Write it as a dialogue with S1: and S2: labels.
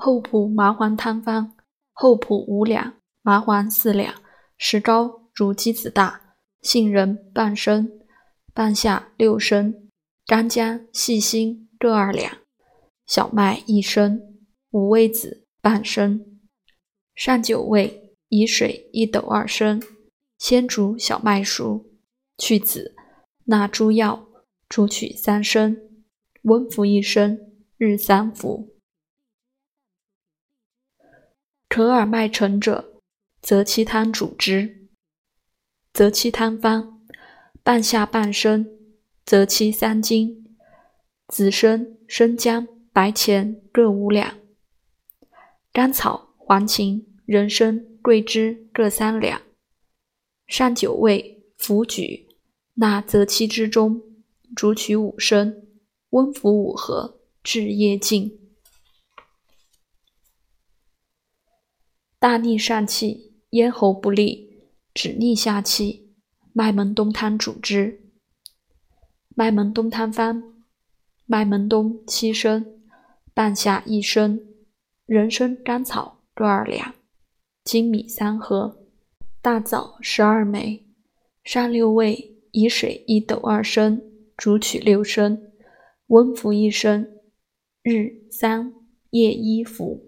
S1: 厚朴麻黄汤方：厚朴五两，麻黄四两，石膏如鸡子大，杏仁半升，半夏六升，干姜、细辛各二两，小麦一升，五味子半升，上九味，以水一斗二升，先煮小麦熟，去籽，纳诸药，煮取三升，温服一升。日三服，可耳脉沉者，则其汤主之。则其汤方：半夏半升，则其三斤，紫参、生姜、白钱各五两，甘草、黄芩、人参、桂枝各三两，上九味，浮举，纳则其之中，煮取五升，温服五合。至夜尽。大逆上气，咽喉不利，止逆下气，麦门冬汤主之。麦门冬汤方：麦门冬七升，半夏一升，人参、甘草各二两，粳米三合，大枣十二枚，上六味，以水一斗二升，煮取六升，温服一升。日三夜一服。